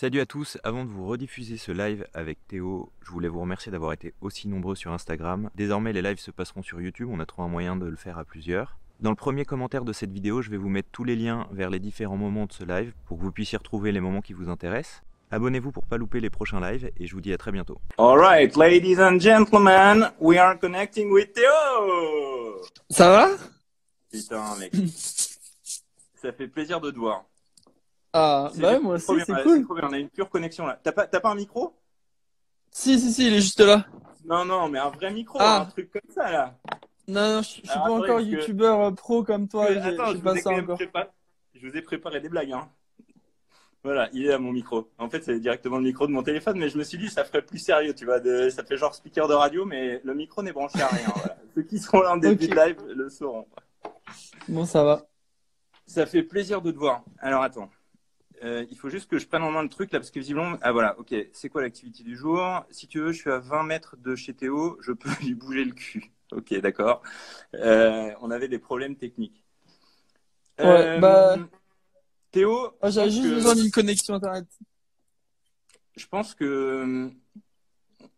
Salut à tous, avant de vous rediffuser ce live avec Théo, je voulais vous remercier d'avoir été aussi nombreux sur Instagram. Désormais les lives se passeront sur YouTube, on a trouvé un moyen de le faire à plusieurs. Dans le premier commentaire de cette vidéo, je vais vous mettre tous les liens vers les différents moments de ce live pour que vous puissiez retrouver les moments qui vous intéressent. Abonnez-vous pour pas louper les prochains lives et je vous dis à très bientôt. Alright, ladies and gentlemen, we are connecting with Théo Ça va? Putain mec, ça fait plaisir de te voir. Ah, bah ouais, moi aussi, c'est cool. bien, on a une pure connexion là. T'as pas, t'as pas un micro? Si, si, si, il est juste là. Non, non, mais un vrai micro, Ah. un truc comme ça là. Non, non, je je suis pas attendez, encore que- youtubeur euh, pro comme toi, Attends, je vous, pas ça encore. préparé... je vous ai préparé des blagues. Hein. Voilà, il est à mon micro. En fait, c'est directement le micro de mon téléphone, mais je me suis dit, ça ferait plus sérieux, tu vois. De... Ça fait genre speaker de radio, mais le micro n'est branché à rien. voilà. Ceux qui seront là en début de live le sauront. Bon, ça va. Ça fait plaisir de te voir. Alors attends. Euh, il faut juste que je prenne en main le truc là parce que visiblement ah voilà ok c'est quoi l'activité du jour? Si tu veux je suis à 20 mètres de chez Théo je peux lui bouger le cul. Ok d'accord. Euh, on avait des problèmes techniques. Ouais, bah- Théo Ah, je J'avais juste que- besoin d'une connexion internet. je pense que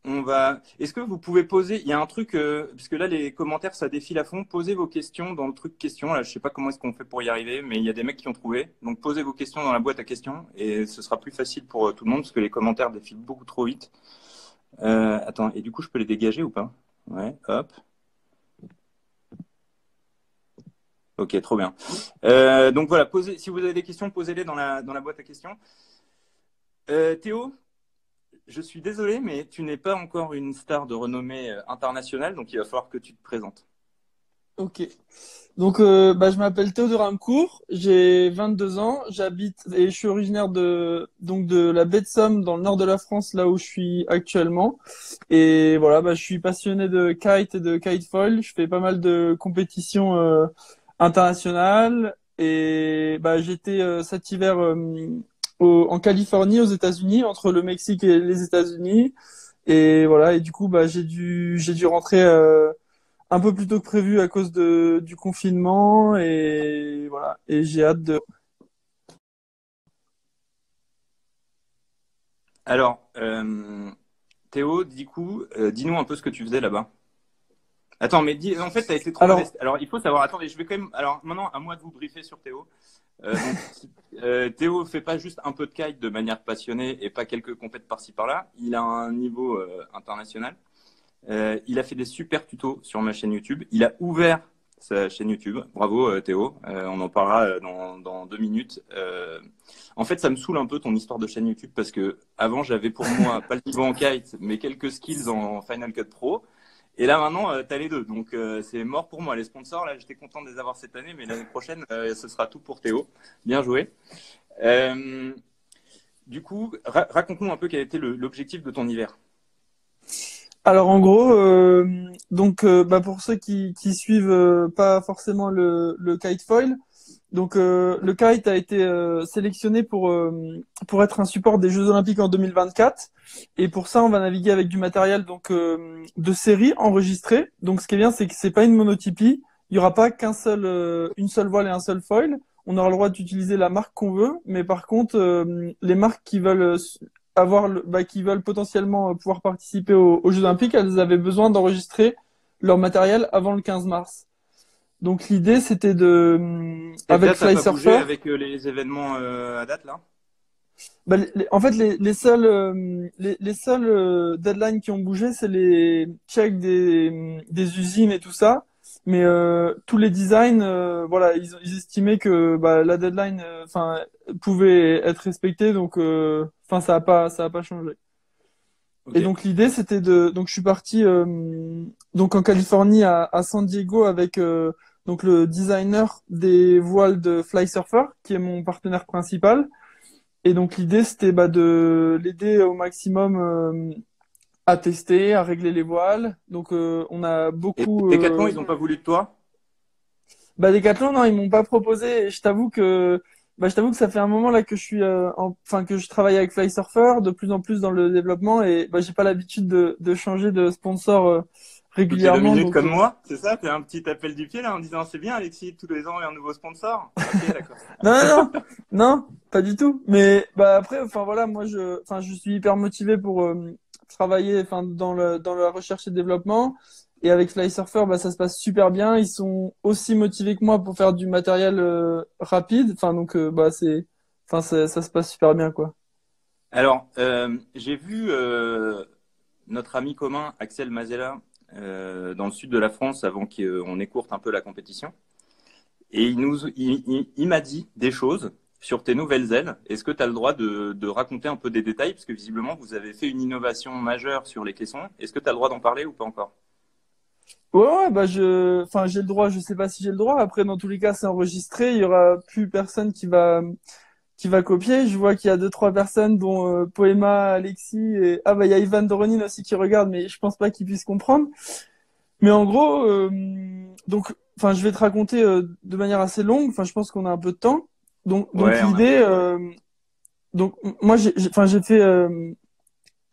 on va. Est-ce que vous pouvez poser Il y a un truc euh, parce que là les commentaires ça défile à fond. Posez vos questions dans le truc questions. Là, je sais pas comment est-ce qu'on fait pour y arriver, mais il y a des mecs qui ont trouvé. Donc posez vos questions dans la boîte à questions et ce sera plus facile pour euh, tout le monde parce que les commentaires défilent beaucoup trop vite. Euh, attends, et du coup je peux les dégager ou pas? Ouais, hop. Ok, trop bien. Euh, donc voilà, posez, si vous avez des questions, posez-les dans la, boîte à questions. Théo, je suis désolé, mais tu n'es pas encore une star de renommée euh, internationale, donc il va falloir que tu te présentes. Ok. Donc, euh, bah, je m'appelle Théodore Amcourt, j'ai 22 ans, j'habite et je suis originaire de donc de la baie de Somme dans le nord de la France, là où je suis actuellement. Et voilà, bah, je suis passionné de kite et de kitefoil. Je fais pas mal de compétitions euh, internationales et bah, j'étais cet hiver au- en Californie, aux États-Unis, entre le Mexique et les États-Unis. Et voilà, et du coup, bah, j'ai dû j'ai dû rentrer. euh, un peu plus tôt que prévu à cause de, du confinement et voilà. Et j'ai hâte de. Alors, euh, Théo, du coup, euh, dis-nous un peu ce que tu faisais là-bas. Attends, mais dis, en fait, tu as été trop Alors-. Alors, il faut savoir, attendez, je vais quand même. Alors, maintenant, à moi de vous briefer sur Théo. Euh, donc, euh, Théo fait pas juste un peu de kite de manière passionnée et pas quelques compètes par-ci par-là. Il a un niveau euh, international. Euh, il a fait des super tutos sur ma chaîne YouTube. Il a ouvert sa chaîne YouTube. Bravo euh, Théo. On en parlera dans, dans deux minutes. En fait, ça me saoule un peu ton histoire de chaîne YouTube parce que avant j'avais pour moi pas le niveau en kite, mais quelques skills en Final Cut Pro. Et là maintenant, euh, t'as les deux. Donc euh, c'est mort pour moi. Les sponsors, là, j'étais content de les avoir cette année, mais l'année prochaine, euh, ce sera tout pour Théo. Bien joué. Euh, du coup, ra- raconte-nous un peu quel était l'objectif de ton hiver. Alors en gros, euh, donc euh, bah, pour ceux qui, qui suivent pas forcément le, le kite foil, donc euh, le kite a été euh, sélectionné pour euh, pour être un support des Jeux Olympiques en 2024 et pour ça on va naviguer avec du matériel donc de série enregistré. Donc ce qui est bien c'est que c'est pas une monotypie, il y aura pas qu'un seul une seule voile et un seul foil. On aura le droit d'utiliser la marque qu'on veut, mais par contre les marques qui veulent avoir le, bah, qui veulent potentiellement pouvoir participer aux Jeux Olympiques, elles avaient besoin d'enregistrer leur matériel avant le 15 mars. Donc l'idée c'était de Et avec là, ça a Fly Surfer, avec euh, les événements euh, à date là? Bah, les- en fait les, les seuls euh, les, les seuls euh, deadlines qui ont bougé c'est les checks des des usines et tout ça. Mais euh, tous les designs, euh, voilà, ils, ils estimaient que bah, la deadline, euh, enfin, pouvait être respectée, donc, euh, enfin, ça a pas, ça a pas changé. Et donc l'idée c'était de donc je suis parti euh, donc en Californie à, à San Diego avec euh, donc le designer des voiles de Fly Surfer qui est mon partenaire principal. Et donc l'idée c'était bah, de l'aider au maximum euh, à tester à régler les voiles. Donc euh, on a Et beaucoup Decathlon, euh, ils ont pas voulu de toi? Bah Decathlon non ils m'ont pas proposé. Et je t'avoue que bah je t'avoue que ça fait un moment là que je suis en- enfin que je travaille avec Fly Surfer de plus en plus dans le développement. Et bah j'ai pas l'habitude de de changer de sponsor régulièrement. minutes donc, comme euh, moi, c'est ça T'as un petit appel du pied là en disant c'est bien Alexis, tous les ans il y a un nouveau sponsor d'accord. Non, non, non, pas du tout. Mais bah après, enfin voilà, moi je, enfin je suis hyper motivé pour euh, travailler, enfin dans le dans la recherche et développement. Et avec Fly Surfer, bah ça se passe super bien. Ils sont aussi motivés que moi pour faire du matériel euh, rapide. Enfin donc euh, bah c'est, enfin ça, ça se passe super bien quoi. Alors, j'ai vu notre ami commun Axel Mazella euh, dans le sud de la France avant qu'on écourte un peu la compétition. Et il, il, m'a dit des choses sur tes nouvelles ailes. Est-ce que tu as le droit de, de raconter un peu des détails? Parce que visiblement, vous avez fait une innovation majeure sur les caissons. Est-ce que tu as le droit d'en parler ou pas encore? Ouais, ouais, bah je, enfin j'ai le droit. Je sais pas si j'ai le droit. Après, dans tous les cas, c'est enregistré. Il y aura plus personne qui va qui va copier. Je vois qu'il y a deux trois personnes dont euh, Poema, Alexis et ah bah il y a Ivan Doronin aussi qui regarde, mais je pense pas qu'il puisse comprendre. Mais en gros, euh, donc, enfin, je vais te raconter euh, de manière assez longue. Enfin, je pense qu'on a un peu de temps. Donc, donc Ouais, on a l'idée, euh, donc moi, j'ai, j'ai- enfin, j'ai fait, euh,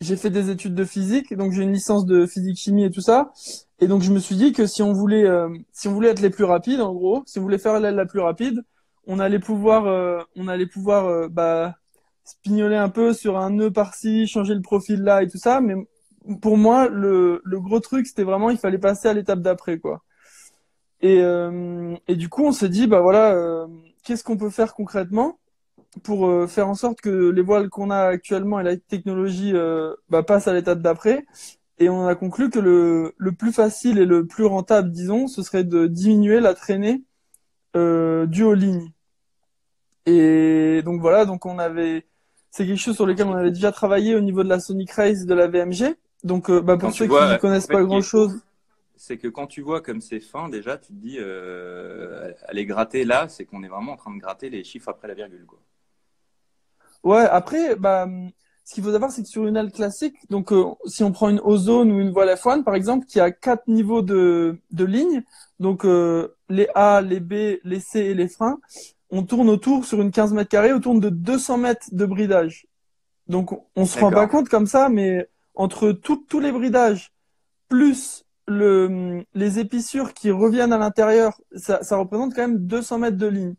j'ai fait des études de physique, donc j'ai une licence de physique chimie et tout ça. Et donc je me suis dit que si on voulait, euh, si on voulait être les plus rapides, en gros, si on voulait faire l'aile la plus rapide, on allait pouvoir, euh, on allait pouvoir, euh, bah, spignoler un peu sur un nœud par-ci, changer le profil là et tout ça. Mais pour moi, le, gros truc, c'était vraiment, il fallait passer à l'étape d'après, quoi. Et, euh, du coup, on s'est dit, bah voilà, qu'est-ce qu'on peut faire concrètement pour faire en sorte que les voiles qu'on a actuellement et la technologie bah, passent à l'étape d'après. Et on a conclu que le, le plus facile et le plus rentable, disons, ce serait de diminuer la traînée euh, due aux lignes. Et donc voilà, donc on avait, c'est quelque chose sur lequel on avait déjà travaillé au niveau de la Sonic Race de la VMG. Donc euh, bah, pour ceux vois, qui ne connaissent en fait, pas grand chose, C'est que quand tu vois comme c'est fin, déjà, tu te dis, euh, aller gratter là, c'est qu'on est vraiment en train de gratter les chiffres après la virgule. Quoi. Ouais, après, bah, ce qu'il faut savoir, c'est que sur une aile classique, donc euh, si on prend une ozone ou une voile F1, par exemple, qui a quatre niveaux de, de lignes, donc euh, les A, les B, les C et les freins, on tourne autour, sur une 15 mètres carrés, autour de 200 mètres de bridage. Donc on se rend pas compte comme ça, mais entre tout- tous les bridages, plus le, les épissures qui reviennent à l'intérieur, ça, ça représente quand même 200 mètres de ligne.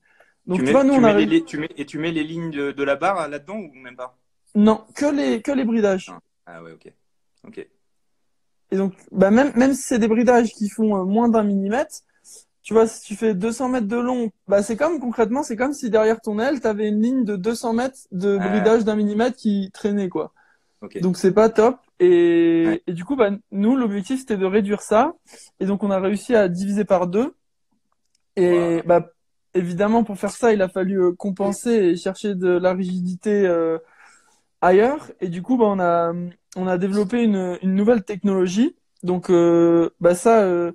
Donc tu mets, vois, nous tu on mets arrive... les, tu mets, et tu mets les lignes de, de la barre là-dedans ou même pas? Non, que les, que les bridages. Ah ouais, ok. Ok. Et donc, bah même, même si c'est des bridages qui font euh, moins d'un millimètre, tu vois, si tu fais 200 mètres de long, bah c'est comme concrètement, c'est comme si derrière ton aile, tu avais une ligne de 200 mètres de Ah. bridage d'un millimètre qui traînait, quoi. Ok. Donc c'est pas top. Et, Ouais. et du coup, bah, nous, l'objectif, c'était de réduire ça. Et donc, on a réussi à diviser par deux. Et Wow. bah, évidemment, pour faire ça, il a fallu euh, compenser et chercher de la rigidité euh, ailleurs. Et du coup, bah, on a, on a développé une, une nouvelle technologie. Donc, euh, bah, ça, euh,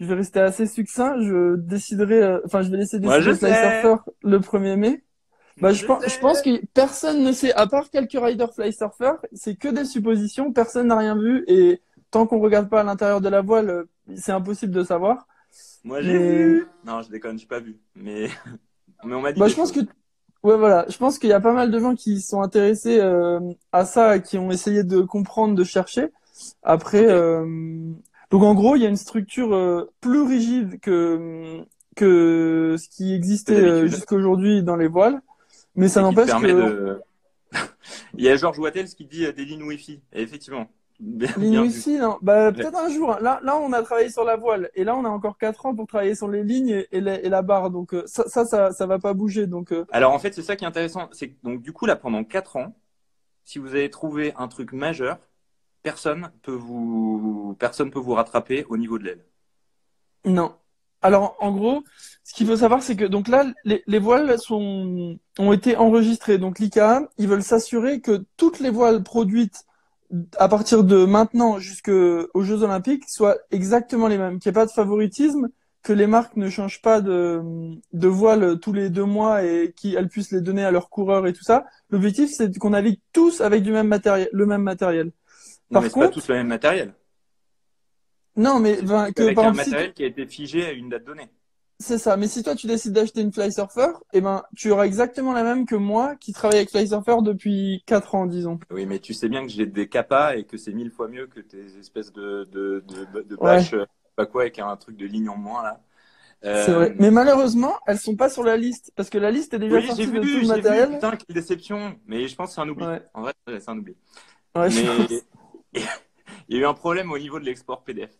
je vais rester assez succinct. Je déciderai, euh, enfin, je vais laisser décider Fly sais. Surfer le 1er mai. Bah, je, pense, sais. je pense que personne ne sait, à part quelques riders fly surfer, c'est que des suppositions, personne n'a rien vu et tant qu'on regarde pas à l'intérieur de la voile, euh, c'est impossible de savoir. Moi, j'ai Mais- vu. Non, je déconne, j'ai pas vu. Mais, mais on m'a dit. Bah, je pense que, ouais, voilà, je pense qu'il y a pas mal de gens qui sont intéressés euh, à ça, qui ont essayé de comprendre, de chercher. Après, euh, donc en gros, il y a une structure euh, plus rigide que que ce qui existait euh, d'habitude. jusqu'à aujourd'hui dans les voiles, mais ça n'empêche que de- Il y a Georges Wattels qui dit euh, des lignes Wi-Fi. Et effectivement. Bien, Ligne bien vu. Wi-Fi, non. Bah, peut-être un jour. hein. Là, là, on a travaillé sur la voile. Et là, on a encore quatre ans pour travailler sur les lignes et, la, et la barre. Donc, euh, ça, ça, ça, ça va pas bouger. Donc, euh, Alors en fait, c'est ça qui est intéressant. C'est que donc du coup là, pendant 4 ans, si vous avez trouvé un truc majeur, personne peut vous, personne peut vous rattraper au niveau de l'aile. non. Alors, en gros, ce qu'il faut savoir, c'est que, donc là, les, les voiles ont été enregistrées. Donc, l'ICAA, ils veulent s'assurer que toutes les voiles produites à partir de maintenant jusqu'aux Jeux Olympiques soient exactement les mêmes. Qu'il n'y ait pas de favoritisme, que les marques ne changent pas de, voile tous les deux mois et qu'elles puissent les donner à leurs coureurs et tout ça. L'objectif, c'est qu'on navigue tous avec du le même matériel. Non, Par mais c'est contre- pas tous le même matériel. Non, mais ben, que Avec par un exemple, si- matériel qui a été figé à une date donnée. c'est ça. Mais si toi tu décides d'acheter une Fly Surfer, eh ben tu auras exactement la même que moi qui travaille avec Fly Surfer depuis 4 ans, disons. Oui, mais tu sais bien que j'ai des capas et que c'est mille fois mieux que tes espèces de de de, de bâches, euh, pas quoi, avec un truc de ligne en moins là. C'est vrai. Euh, mais malheureusement, elles sont pas sur la liste parce que la liste est déjà sortie de tout le matériel. Vu, putain, quelle déception. Mais je pense que c'est un oubli. En vrai, c'est un oubli. Ouais, mais il y a eu un problème au niveau de l'export PDF.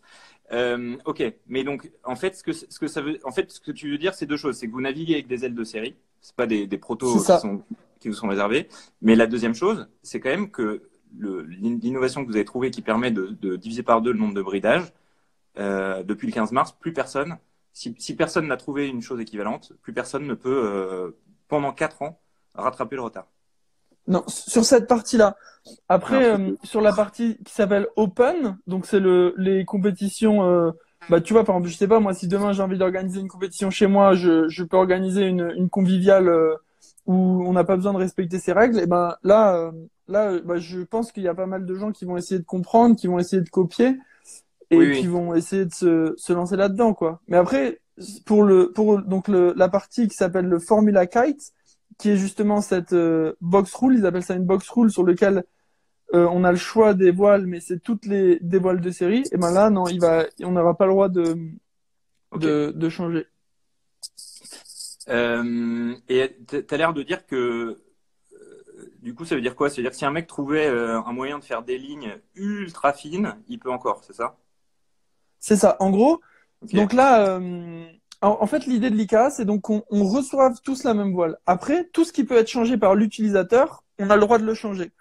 Euh, ok, mais donc en fait, ce que ce que ça veut, en fait, ce que tu veux dire, c'est deux choses. C'est que vous naviguez avec des ailes de série. C'est pas des, des protos qui, sont, qui vous sont réservés. Mais la deuxième chose, c'est quand même que l'innovation que vous avez trouvée qui permet de, de, diviser par deux le nombre de bridages euh, depuis le 15 mars, plus personne si, si personne n'a trouvé une chose équivalente, plus personne ne peut, euh, pendant quatre ans, rattraper le retard. Non, sur cette partie-là. Après, euh, sur la partie qui s'appelle Open, donc c'est le les compétitions. Euh, bah, tu vois, par exemple, je sais pas moi, si demain j'ai envie d'organiser une compétition chez moi, je, je peux organiser une, une conviviale euh, où on n'a pas besoin de respecter ces règles. Et ben là, là, bah, je pense qu'il y a pas mal de gens qui vont essayer de comprendre, qui vont essayer de copier et qui vont essayer de se, se lancer là-dedans, quoi. Mais après, pour le, pour donc le, la partie qui s'appelle le Formula Kite, qui est justement cette euh, box rule, ils appellent ça une box rule sur lequel euh, on a le choix des voiles, mais c'est toutes les des voiles de série. Et ben là, non, il va, on n'aura pas le droit de de, de, changer. Euh, et t'as l'air de dire que du coup, ça veut dire quoi? Ça veut dire que si un mec trouvait un moyen de faire des lignes ultra fines, il peut encore, c'est ça? C'est ça. En gros, donc là, euh, en, fait, l'idée de l'ICA, c'est donc qu'on on reçoive tous la même voile. Après, tout ce qui peut être changé par l'utilisateur, on a le droit de le changer.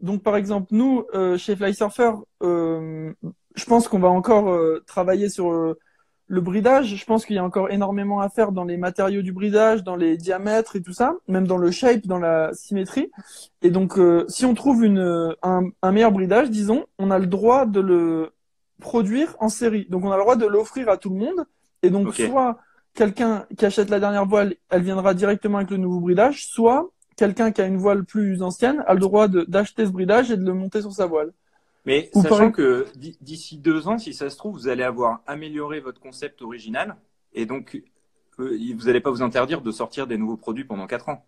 Donc, par exemple, nous, euh, chez Flysurfer, euh, je pense qu'on va encore euh, travailler sur le bridage. Je pense qu'il y a encore énormément à faire dans les matériaux du bridage, dans les diamètres et tout ça, même dans le shape, dans la symétrie. Et donc, si on trouve une, un, un meilleur bridage, disons, on a le droit de le produire en série. Donc on a le droit de l'offrir à tout le monde. Et donc soit quelqu'un qui achète la dernière voile, elle viendra directement avec le nouveau bridage, soit quelqu'un qui a une voile plus ancienne a le droit d'acheter ce bridage et de le monter sur sa voile. Mais sachant que d'ici deux ans, si ça se trouve, vous allez avoir amélioré votre concept original et donc euh, vous n'allez pas vous interdire de sortir des nouveaux produits pendant quatre ans.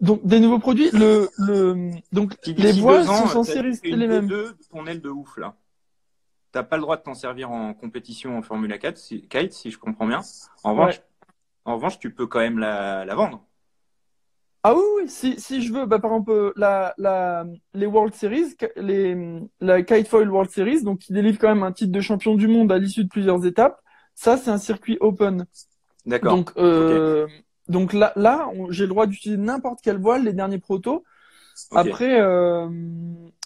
Donc des nouveaux produits, le, le donc les voiles sont censées rester les mêmes. De ton aile de ouf là. T'as pas le droit de t'en servir en compétition en Formula 4, si, kite, si je comprends bien. En revanche, en revanche, tu peux quand même la, la vendre. Ah oui, oui, si, si je veux, bah, par exemple, la, la, les World Series, les, la Kite Foil World Series, donc qui délivre quand même un titre de champion du monde à l'issue de plusieurs étapes, ça, c'est un circuit open. D'accord. Donc, euh, donc là, là j'ai le droit d'utiliser n'importe quelle voile, les derniers protos. Après, euh,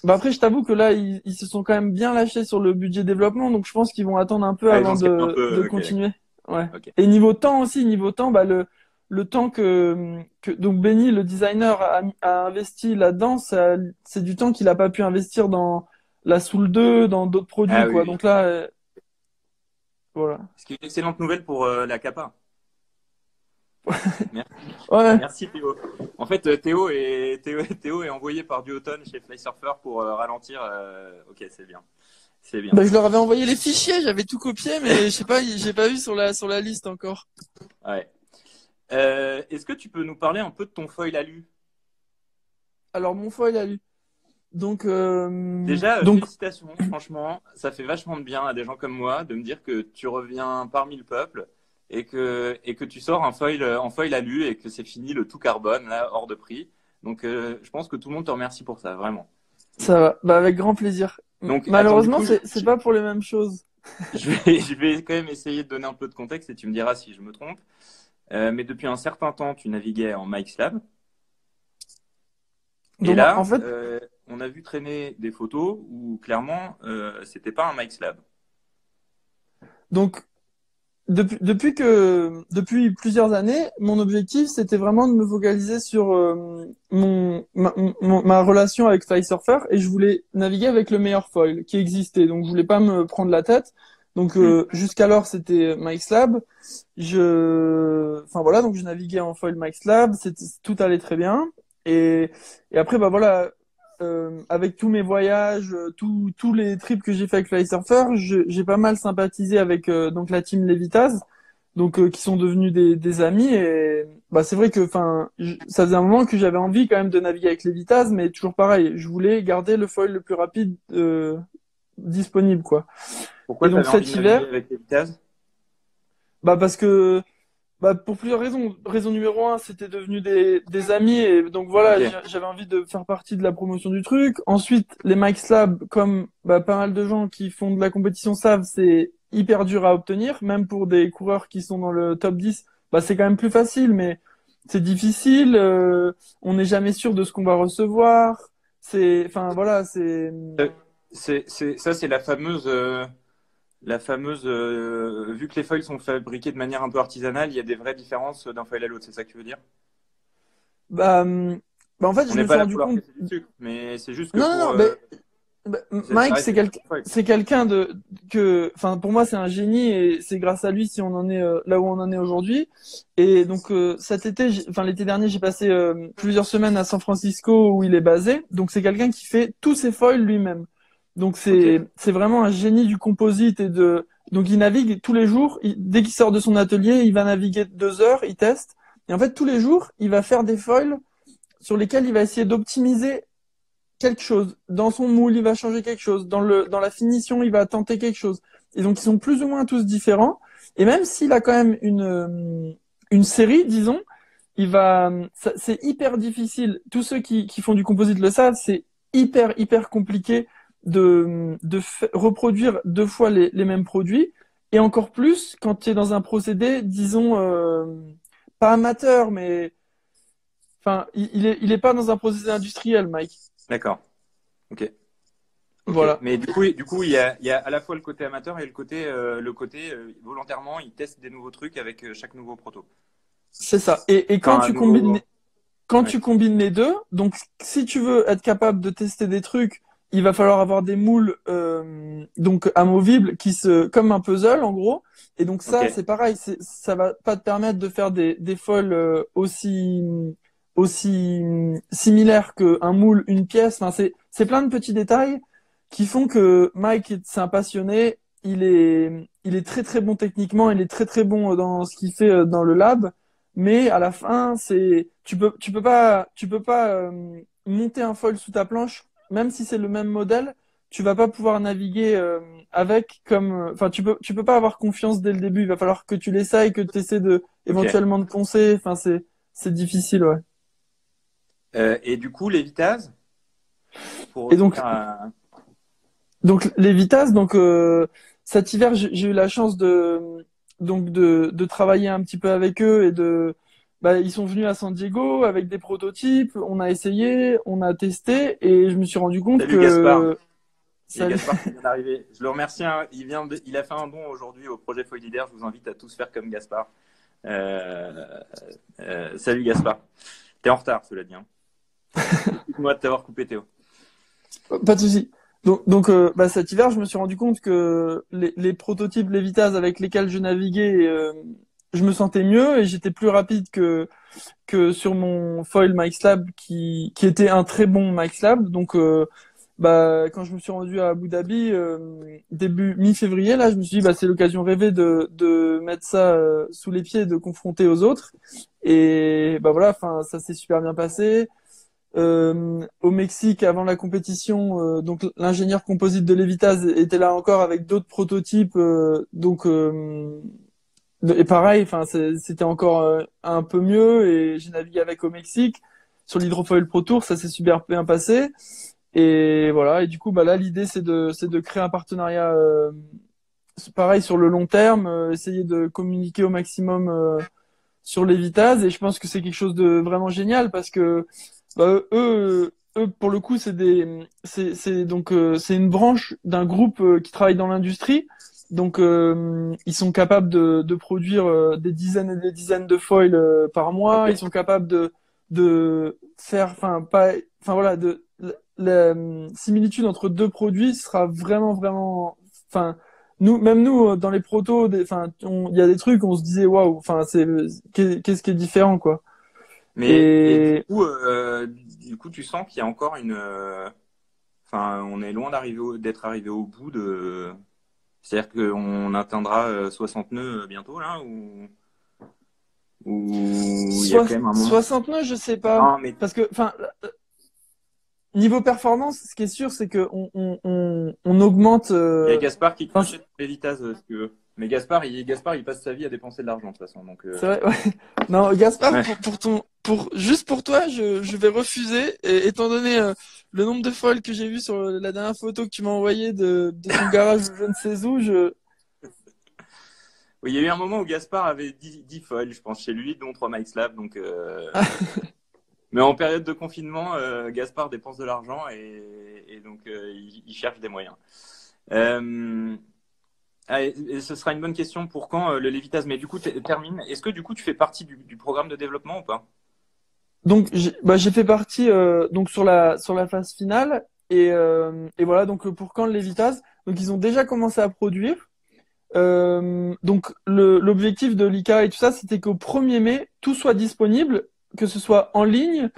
bah après, je t'avoue que là, ils, ils, se sont quand même bien lâchés sur le budget développement, donc je pense qu'ils vont attendre un peu avant de, de continuer. Ouais. Et niveau temps aussi, niveau temps, bah le le temps que, que donc Benny, le designer, a, a investi là-dedans, c'est du temps qu'il a pas pu investir dans la Soul 2, dans d'autres produits, ah quoi. Donc là, euh, voilà. Ce qui est une excellente nouvelle pour euh, la Kappa. Merci. Ouais. Merci Théo. En fait, euh, Théo est, Théo, Théo est envoyé par Duoton chez Flysurfer pour euh, ralentir. Euh, ok, c'est bien. C'est bien. Bah, je leur avais envoyé les fichiers, j'avais tout copié, mais je sais pas, j'ai pas vu sur la sur la liste encore. Ouais. Est-ce que tu peux nous parler un peu de ton foil alu? Alors mon foil alu. Donc déjà donc... félicitations, franchement, ça fait vachement de bien à des gens comme moi de me dire que tu reviens parmi le peuple et que, et que tu sors un foil, en foil alu et que c'est fini le tout carbone, là, hors de prix. Donc, euh, je pense que tout le monde te remercie pour ça, vraiment. Ça va, bah, avec grand plaisir. Donc, Malheureusement, c'est pas pour les mêmes choses. je, vais, je vais quand même essayer de donner un peu de contexte et tu me diras si je me trompe. Euh, mais depuis un certain temps, tu naviguais en MikeSlab. Et Donc, là, en fait... Euh, on a vu traîner des photos où clairement, euh, c'était pas un MikeSlab. Donc, depuis, depuis que depuis plusieurs années, mon objectif c'était vraiment de me focaliser sur euh, mon, ma, ma, relation avec Surfer et je voulais naviguer avec le meilleur foil qui existait. Donc je voulais pas me prendre la tête. Donc euh, mm. jusqu'alors c'était MySlab. Je enfin voilà, donc je naviguais en foil c'était tout allait très bien et et après bah voilà, euh, avec tous mes voyages, euh, tous tous les trips que j'ai fait avec Fly Surfer, je- j'ai pas mal sympathisé avec euh, donc la team Levitas, donc euh, qui sont devenus des, des amis et bah c'est vrai que enfin ça faisait un moment que j'avais envie quand même de naviguer avec Levitas, mais toujours pareil, je voulais garder le foil le plus rapide euh, disponible quoi. Pourquoi Et donc, envie cet de hiver- avec les Vitaz Bah parce que bah pour plusieurs raisons. Raison numéro un, c'était devenu des, des amis et donc voilà, j'avais envie de faire partie de la promotion du truc. Ensuite, les Mike Slab, comme bah, pas mal de gens qui font de la compétition savent, c'est hyper dur à obtenir, même pour des coureurs qui sont dans le top 10. Bah c'est quand même plus facile, mais c'est difficile. euh, on n'est jamais sûr de ce qu'on va recevoir. C'est, enfin voilà, c'est. C'est, c'est, ça, c'est la fameuse, euh, la fameuse, euh, vu que les foils sont fabriqués de manière un peu artisanale, il y a des vraies différences d'un foil à l'autre. C'est ça que tu veux dire? Bah, hum, bah en fait, On je me suis rendu compte. sucre, mais c'est juste que Non, pour, non, non, euh, mais bah, Mike, c'est quelqu'un. c'est quelqu'un de que enfin pour moi c'est un génie et c'est grâce à lui si on en est euh, là où on en est aujourd'hui et donc cet été enfin l'été dernier j'ai passé plusieurs semaines à San Francisco où il est basé donc c'est quelqu'un qui fait tous ses foils lui-même donc c'est c'est vraiment un génie du composite et de donc il navigue tous les jours Il- dès qu'il sort de son atelier il va naviguer deux heures il teste et en fait tous les jours il va faire des foils sur lesquels il va essayer d'optimiser quelque chose. Dans son moule, il va changer quelque chose. Dans le, dans la finition, il va tenter quelque chose. Et donc, ils sont plus ou moins tous différents. Et même s'il a quand même une, euh, une série, disons, il va, c'est hyper difficile. Tous ceux qui, qui font du composite le savent, c'est hyper, hyper compliqué de, reproduire deux fois les, les mêmes produits. Et encore plus quand tu es dans un procédé, disons, euh, pas amateur, mais, enfin, il, il est, il est pas dans un procédé industriel, Mike. D'accord. Ok. Ok. Voilà. Mais du coup, du coup, il y a, il y a à la fois le côté amateur et le côté, euh, le côté euh, volontairement, ils testent des nouveaux trucs avec euh, chaque nouveau proto. C'est ça. Et, et quand Enfin, tu nouveau- combines, les- quand Ouais. tu combines les deux, donc si tu veux être capable de tester des trucs, il va falloir avoir des moules euh, donc amovibles qui se comme un puzzle en gros. Et donc ça c'est pareil, c'est ça va pas te permettre de faire des des foils euh, aussi aussi similaires qu'un moule, une pièce. Enfin c'est c'est plein de petits détails qui font que Mike c'est un passionné. Il est il est très très bon techniquement, il est très très bon dans ce qu'il fait euh, dans le lab mais à la fin c'est tu peux tu peux pas tu peux pas euh, monter un foil sous ta planche même si c'est le même modèle tu vas pas pouvoir naviguer euh, avec comme euh, enfin tu peux tu peux pas avoir confiance dès le début. Il va falloir que tu l'essayes que tu essaies de éventuellement de poncer. Enfin c'est c'est difficile ouais. Euh, et du coup, pour Et donc- à- Donc les Vitas, donc euh, cet hiver j'ai j'ai eu la chance de donc de, de travailler un petit peu avec eux et de bah, ils sont venus à San Diego avec des prototypes, on a essayé, on a testé et je me suis rendu compte Salut, que Gaspard. Salut. Gaspard qui vient d'arriver. Je le remercie. hein. Il vient, de- il a fait un don aujourd'hui au projet Foil Leader. Je vous invite à tous faire comme Gaspard. Euh, euh, salut Gaspard. T'es en retard, cela dit. Hein. Excuse-moi de t'avoir coupé, Théo. Pas de souci. Donc, donc euh, bah, cet hiver, je me suis rendu compte que les, les prototypes Levitas avec lesquels je naviguais, je me sentais mieux et j'étais plus rapide que que sur mon foil Mike Slab qui qui était un très bon Mike Slab. Donc euh, bah quand je me suis rendu à Abu Dhabi euh, début mi-février là, je me suis dit bah c'est l'occasion rêvée de de mettre ça euh, sous les pieds, de confronter aux autres. Et bah voilà, enfin ça s'est super bien passé. Euh, au Mexique, avant la compétition, euh, donc l'ingénieur composite de Levitas était là encore avec d'autres prototypes. euh, donc euh, et pareil, enfin c'était encore euh, un peu mieux. Et j'ai navigué avec au Mexique sur l'Hydrofoil Pro Tour, ça s'est super bien passé. Et voilà. Et du coup, bah là, l'idée c'est de c'est de créer un partenariat euh, pareil sur le long terme, euh, essayer de communiquer au maximum sur les Vitas. Et je pense que c'est quelque chose de vraiment génial parce que bah, eux, eux, pour le coup, c'est des, c'est, donc, c'est une branche d'un groupe qui travaille dans l'industrie. Donc, euh, ils sont capables de, de produire euh, des dizaines et des dizaines de foils euh, par mois. Ils sont capables de, de faire, enfin, pas, enfin voilà, de la, la, similitude entre deux produits sera vraiment, vraiment, enfin, nous, même nous, dans les protos, enfin, il y a des trucs, on se disait, waouh, enfin, c'est, qu'est- qu'est-ce qui est différent, quoi. Mais Et- et du coup, du coup, tu sens qu'il y a encore une. Enfin, on est loin d'arriver d'être arrivé au bout de. C'est-à-dire qu'on atteindra euh, 60 nœuds bientôt, là, ou. Ou il y a quand même un moment. 69, je sais pas. Non, mais Parce que, enfin, euh, niveau performance, ce qui est sûr, c'est que on, on, augmente. euh, il y a Gaspard qui crachait les Vitas, euh, si tu veux. Mais Gaspard, il, Gaspard, il passe sa vie à dépenser de l'argent, de toute façon. Donc, euh, C'est vrai, ouais. Non, Gaspard, Ouais. pour, pour ton, pour, juste pour toi, je, je vais refuser, et, étant donné euh, le nombre de foils que j'ai vu sur la dernière photo que tu m'as envoyée de, de ton garage, je ne sais où, je, Oui, il y a eu un moment où Gaspard avait 10, 10 foils, je pense, chez lui, dont 3 Mike Slab. Donc, euh, Mais en période de confinement, euh, Gaspard dépense de l'argent et, et donc euh, il, il cherche des moyens. Euh, ah, et ce sera une bonne question pour quand euh, le Lévitas. Mais du coup, termine. Est-ce que du coup, tu fais partie du, programme de développement ou pas? Donc j'ai bah, j'ai fait partie euh, donc sur la sur la phase finale. Et euh, et voilà donc pour quand le Lévitas? Donc ils ont déjà commencé à produire. Euh, donc l'objectif de l'ICA et tout ça c'était qu'au 1er mai tout soit disponible que ce soit en ligne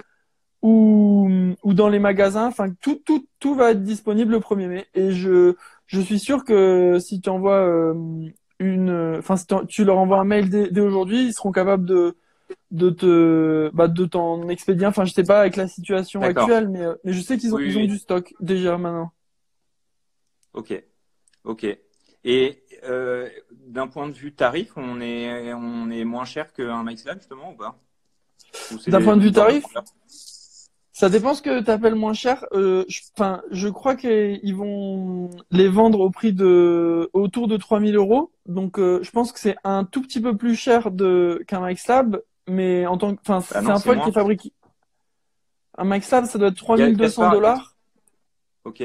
ou ou dans les magasins. Enfin tout tout tout va être disponible le 1er mai. Et je je suis sûr que si tu envoies euh, une enfin si tu leur envoies un mail dès, dès aujourd'hui ils seront capables de de te bah, de t'en expédier enfin je sais pas avec la situation actuelle mais euh, mais je sais qu'ils ont Oui, ils ont oui. du stock déjà maintenant. Ok, ok. Et euh, d'un point de vue tarif, on est on est moins cher qu'un Mike Slab justement ou pas? D'un point de vue tarif ça dépend ce que tu appelles moins cher euh, je, je crois qu'ils vont les vendre au prix de autour de 3000 euros donc euh, je pense que c'est un tout petit peu plus cher de qu'un Max Lab mais en tant que enfin Ah c'est un moins. qui est fabriqué un Max Lab ça doit être 3200 Gaspard, dollars Ok.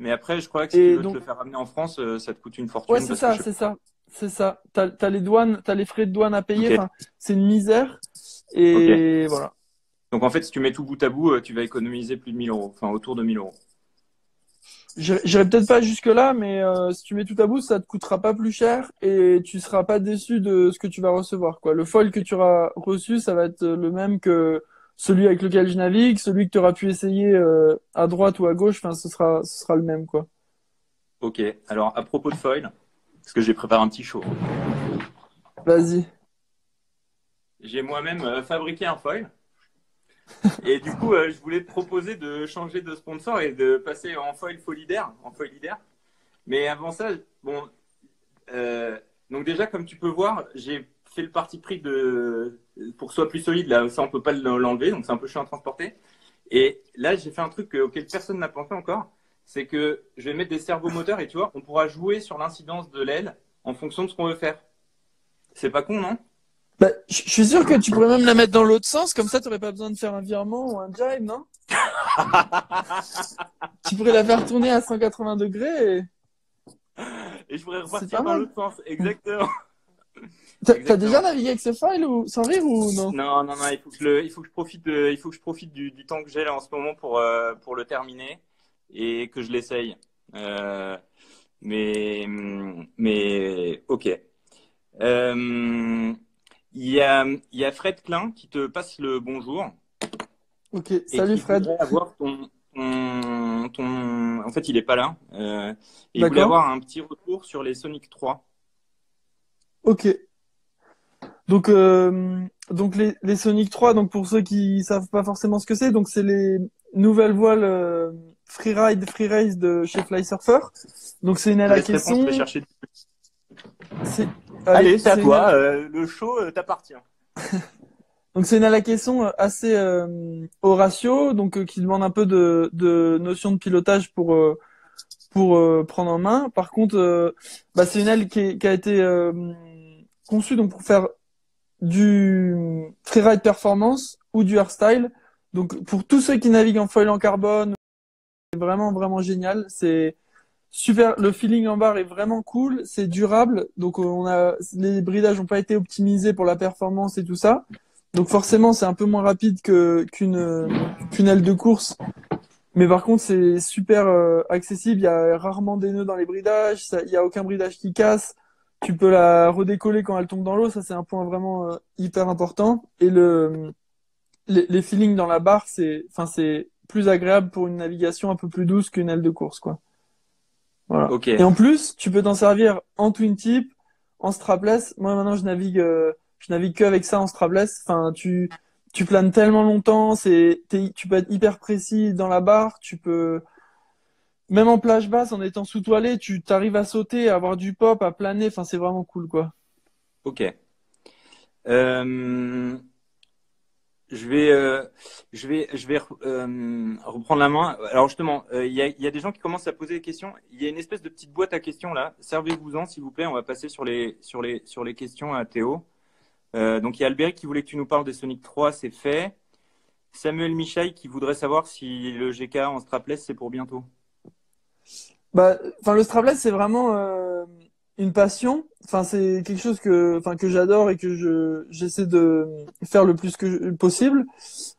Mais après, je crois que si Et tu veux donc- te le faire ramener en France, euh, ça te coûte une fortune. Ouais, c'est ça, je- c'est ça, c'est ça. T'as, t'as les douanes, t'as les frais de douane à payer. Ok. Enfin, c'est une misère. Et voilà. Donc en fait, si tu mets tout bout à bout, euh, tu vas économiser plus de 1000 euros, enfin autour de 1000 euros. J'irai peut-être pas jusque là, mais euh, si tu mets tout à bout, ça te coûtera pas plus cher et tu seras pas déçu de ce que tu vas recevoir. Quoi. Le foil que tu auras reçu, ça va être le même que celui avec lequel je navigue, celui que tu auras pu essayer euh, à droite ou à gauche. Enfin, ce sera, ce sera le même, quoi. Ok. Alors à propos de foil, parce que j'ai préparé un petit show. Vas-y. J'ai moi-même euh, fabriqué un foil. Et du coup, euh, je voulais te proposer de changer de sponsor et de passer en foil folidaire, en foil leader. Mais avant ça, bon, euh, donc déjà comme tu peux voir, j'ai fait le parti pris de pour soit plus solide. Là, ça on peut pas l'enlever, donc c'est un peu chiant à transporter. Et là, j'ai fait un truc auquel personne n'a pensé encore, c'est que je vais mettre des servomoteurs et tu vois, on pourra jouer sur l'incidence de l'aile en fonction de ce qu'on veut faire. C'est pas con, non? Bah, je suis sûr que tu pourrais même la mettre dans l'autre sens, comme ça tu n'aurais pas besoin de faire un virement ou un jibe, non Tu pourrais la faire tourner à 180 degrés et... Et je pourrais repartir dans l'autre sens, exactement. T'as déjà navigué avec ce foil ou sans rire ou non Non, non, non, il faut que je, le- il faut que je profite, de- il faut que je profite du, du temps que j'ai là en ce moment pour, euh, pour le terminer et que je l'essaye. Euh, mais, mais, ok. Euh, Il y, a, il y a Fred Klein qui te passe le bonjour. Ok, et salut Fred. avoir ton, ton, ton- En fait, il est pas là. Euh, et il voulait avoir un petit retour sur les Sonic 3. Ok. Donc, euh, donc les, les Sonic 3, donc pour ceux qui savent pas forcément ce que c'est, donc c'est les nouvelles voiles euh, freeride, free race de chez Fly Surfer. Donc c'est une à. C'est- Allez, c'est à toi. euh, le show euh, t'appartient. Donc c'est une à la caisson euh, assez euh, au ratio, donc euh, qui demande un peu de, de notion de pilotage pour euh, pour euh, prendre en main. Par contre, euh, bah, c'est une aile qui, est- qui a été euh, conçue donc pour faire du freeride performance ou du airstyle. Donc pour tous ceux qui naviguent en foil en carbone, c'est vraiment vraiment génial. C'est super. Le feeling en barre est vraiment cool. C'est durable. Donc euh, on a les bridages n'ont pas été optimisés pour la performance et tout ça. Donc forcément, c'est un peu moins rapide que qu'une qu'une aile de course. Mais par contre, c'est super euh, accessible. Il y a rarement des nœuds dans les bridages. Il y a aucun bridage qui casse. Tu peux la redécoller quand elle tombe dans l'eau. Ça, c'est un point vraiment euh, hyper important. Et le les, les feelings dans la barre, c'est, enfin, c'est plus agréable pour une navigation un peu plus douce qu'une aile de course, quoi. Voilà. Et en plus, tu peux t'en servir en twin tip, en strapless. Moi, maintenant, je navigue, euh, je navigue que avec ça en strapless. Enfin, tu, tu planes tellement longtemps, c'est, tu peux être hyper précis dans la barre, tu peux, même en plage basse, en étant sous toilette, tu t'arrives à sauter, à avoir du pop, à planer. Enfin, c'est vraiment cool, quoi. Ok. Euh, je vais, euh, je vais, je vais euh, reprendre la main. Alors justement, euh, il y a, des gens qui commencent à poser des questions. Il y a une espèce de petite boîte à questions là. Servez-vous-en, s'il vous plaît. On va passer sur les, sur les, sur les questions à Théo. Donc il y a Albéric qui voulait que tu nous parles des Sonic 3, c'est fait. Samuel Michail qui voudrait savoir si le GK en strapless c'est pour bientôt. Bah, enfin, le strapless, c'est vraiment une passion. Enfin, c'est quelque chose que, enfin, que j'adore et que je j'essaie de faire le plus que possible.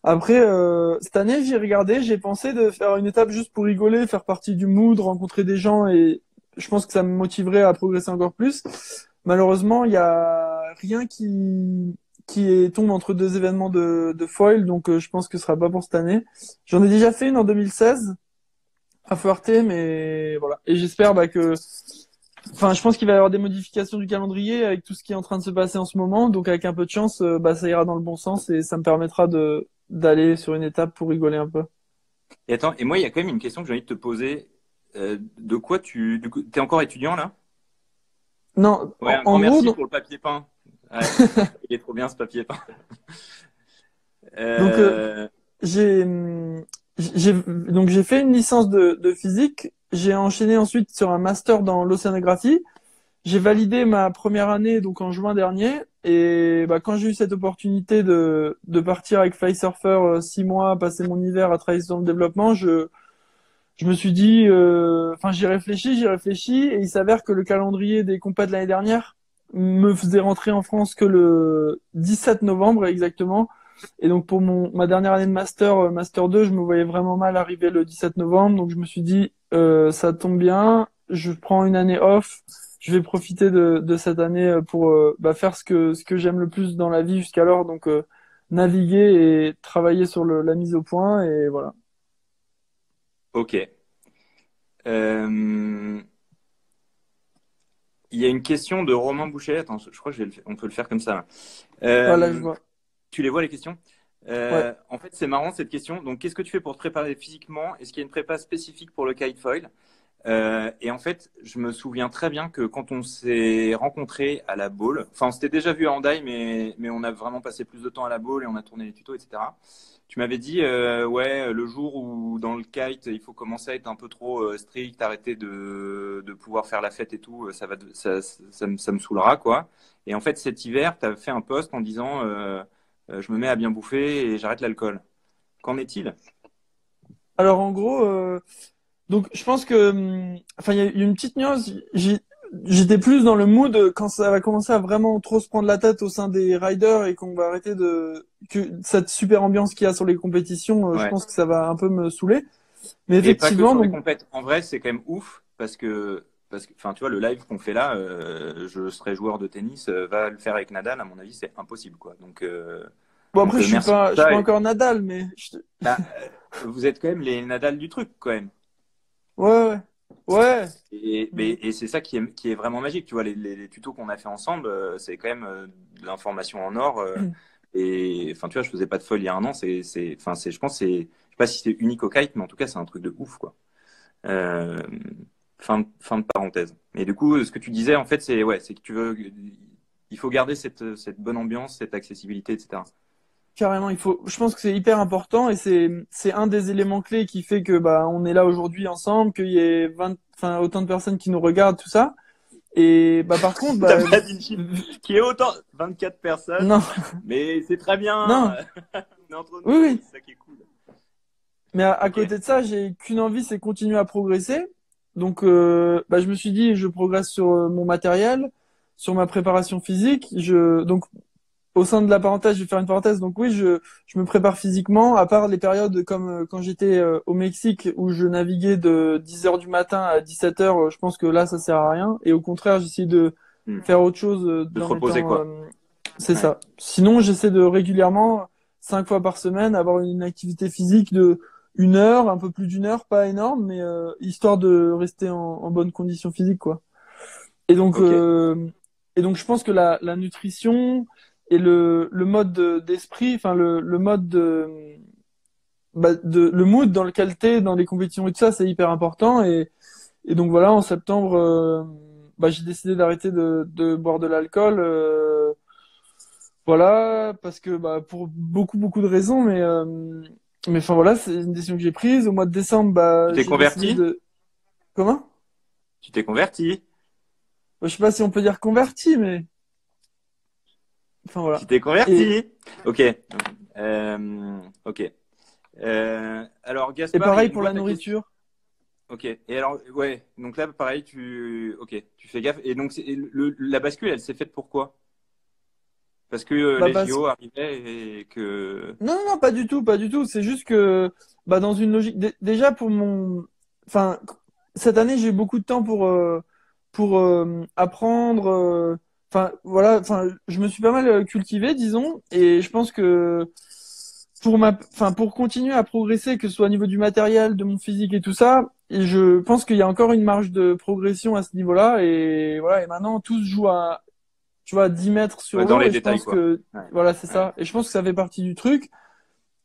Après, euh, cette année, j'ai regardé, j'ai pensé de faire une étape juste pour rigoler, faire partie du mood, rencontrer des gens et je pense que ça me motiverait à progresser encore plus. Malheureusement, il y a rien qui qui est, tombe entre deux événements de, de foil, donc euh, je pense que ce sera pas pour cette année. J'en ai déjà fait une en 2016 à Fuerte, mais voilà. Et j'espère bah, que, enfin, je pense qu'il va y avoir des modifications du calendrier avec tout ce qui est en train de se passer en ce moment. Donc, avec un peu de chance, euh, bah, ça ira dans le bon sens et ça me permettra de d'aller sur une étape pour rigoler un peu. Et attends, et moi il y a quand même une question que j'ai envie de te poser. Euh, de quoi tu, du coup, t'es encore étudiant là? Non, Ouais, en, en merci gros, donc, pour le papier peint. Ouais, il est trop bien ce papier peint. Euh, Donc, euh, j'ai j'ai donc j'ai fait une licence de, de physique. J'ai enchaîné ensuite sur un master dans l'océanographie. J'ai validé ma première année donc en juin dernier. Et bah, quand j'ai eu cette opportunité de, de partir avec Fly Surfer euh, six mois, passer mon hiver à travailler sur le développement, je je me suis dit, euh, enfin j'y réfléchis, j'y réfléchis, et il s'avère que le calendrier des compètes de l'année dernière me faisait rentrer en France que le 17 novembre exactement. Et donc pour mon ma dernière année de master, euh, master 2, je me voyais vraiment mal arriver le 17 novembre. Donc je me suis dit, euh, ça tombe bien, je prends une année off, je vais profiter de, de cette année euh, pour euh, bah, faire ce que ce que j'aime le plus dans la vie jusqu'alors, donc euh, naviguer et travailler sur le, la mise au point et voilà. ok. Il y a une question de Romain Boucher. Attends, je crois que je vais le faire- on peut le faire comme ça. là. Voilà, je vois. Tu les vois les questions? Euh, En fait, c'est marrant cette question. Donc, qu'est-ce que tu fais pour te préparer physiquement? Est-ce qu'il y a une prépa spécifique pour le kite foil? Euh, et en fait, je me souviens très bien que quand on s'est rencontrés à la bowl, enfin, on s'était déjà vu à Hendaye, mais, mais on a vraiment passé plus de temps à la bowl et on a tourné les tutos, etc. Tu m'avais dit, euh, ouais, le jour où dans le kite, il faut commencer à être un peu trop strict, arrêter de, de pouvoir faire la fête et tout, ça va, ça, me, ça me saoulera, quoi. Et en fait, cet hiver, tu as fait un post en disant, je me mets à bien bouffer et j'arrête l'alcool. Qu'en est-il? Alors en gros, euh, donc je pense que, hum, enfin il y a une petite nuance. J'étais plus dans le mood quand ça va commencer à vraiment trop se prendre la tête au sein des riders et qu'on va arrêter de que cette super ambiance qu'il y a sur les compétitions. euh, Je pense que ça va un peu me saouler. Mais Et pas que effectivement, les compètes. En vrai, c'est quand même ouf parce que, parce que, enfin, tu vois, le live qu'on fait là, euh, je serais joueur de tennis, euh, va le faire avec Nadal, à mon avis, c'est impossible, quoi. Donc, euh, bon après je suis pas, je suis pas et- encore Nadal, mais je- bah, vous êtes quand même les Nadal du truc, quand même. ouais ouais ouais. Et, c'est ça qui est, qui est vraiment magique. Tu vois, les, les, les tutos qu'on a fait ensemble, c'est quand même de l'information en or. Mm. et enfin, tu vois, je faisais pas de folle il y a un an. C'est, c'est, enfin, c'est, je pense, c'est, je sais pas si c'est unique au kite, mais en tout cas, c'est un truc de ouf, quoi. Euh, fin, de- fin de parenthèse. Et du coup, ce que tu disais, en fait, c'est, ouais, c'est que tu veux, il faut garder cette, cette bonne ambiance, cette accessibilité, etc. Carrément, il faut. Je pense que c'est hyper important et c'est c'est un des éléments clés qui fait que bah on est là aujourd'hui ensemble, qu'il y ait 20, enfin autant de personnes qui nous regardent, tout ça. Et bah par contre, bah, pas dit qui est autant 24 personnes, non, mais c'est très bien. Non. On est entre nous, Oui, oui. c'est ça qui est cool. mais à, côté de ça, j'ai qu'une envie, c'est continuer à progresser. Donc euh, bah je me suis dit, je progresse sur euh, mon matériel, sur ma préparation physique. Je donc au sein de la parenthèse, je vais faire une parenthèse. Donc oui, je, je me prépare physiquement, à part les périodes comme euh, quand j'étais euh, au Mexique où je naviguais de 10 heures du matin à 17 heures. euh, je pense que là, ça sert à rien. Et au contraire, j'essaie de Hmm. faire autre chose De dans reposer, quoi. c'est Ouais. ça. Sinon, j'essaie de régulièrement. cinq fois par semaine, avoir une activité physique de une heure, un peu plus d'une heure, pas énorme, mais euh, histoire de rester en, en, bonne condition physique, quoi. Et donc, euh, et donc, je pense que la, la nutrition et le, le mode de- d'esprit, enfin le, le mode de, bah, de, le mood dans lequel t'es dans les compétitions et tout ça, c'est hyper important. Et, et donc voilà, en septembre, euh, bah, j'ai décidé d'arrêter de, de boire de l'alcool. euh, voilà, parce que bah, pour beaucoup beaucoup de raisons, mais euh, mais enfin voilà, c'est une décision que j'ai prise. Au mois de décembre, bah, Tu t'es converti? de... Comment? Tu t'es converti? Bah, je sais pas si on peut dire converti, mais enfin voilà. Tu t'es converti? Ok. Euh, ok. Euh, alors, Et Gaspard. a pareil pour la nourriture. Ok. Et alors, ouais. Donc là, pareil, tu, ok, tu fais gaffe. Et donc, le, la bascule, elle s'est faite pourquoi Parce que euh, Bah, les parce- JO arrivaient et que. Non, non, non, pas du tout, pas du tout. C'est juste que, bah, dans une logique, dé- déjà pour mon, enfin, cette année, j'ai eu beaucoup de temps pour, euh, pour euh, apprendre. Enfin, voilà, enfin, je me suis pas mal cultivé, disons, et je pense que pour ma, enfin, pour continuer à progresser, que ce soit au niveau du matériel, de mon physique et tout ça, et je pense qu'il y a encore une marge de progression à ce niveau-là, et voilà, et maintenant, tout se joue à, tu vois, 10 mètres sur Ouais, dans l'eau, les et je détails, pense quoi. que, Ouais. voilà, c'est ça. Et je pense que ça fait partie du truc.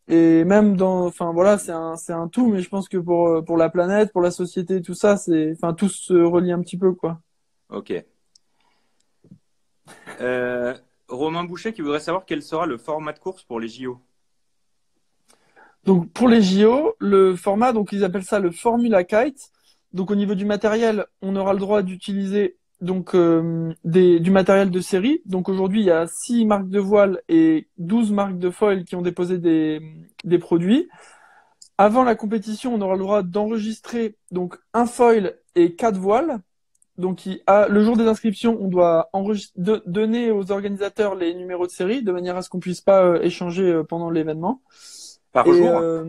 Et même dans, enfin voilà, c'est un, c'est un tout, mais je pense que pour, euh, pour la planète, pour la société, tout ça, c'est, enfin, tout se relie un petit peu, quoi. Ok. Euh, Romain Boucher qui voudrait savoir quel sera le format de course pour les JO. Donc, pour les JO, le format, donc, ils appellent ça le Formula Kite. Donc, au niveau du matériel, on aura le droit d'utiliser, donc, euh, des, du matériel de série. Donc, aujourd'hui, il y a 6 marques de voile et 12 marques de foil qui ont déposé des, des produits. Avant la compétition, on aura le droit d'enregistrer, donc, un foil et quatre voiles. Donc, il- le jour des inscriptions, on doit de- donner aux organisateurs les numéros de série de manière à ce qu'on puisse pas euh, échanger euh, pendant l'événement. Par Et, jour euh,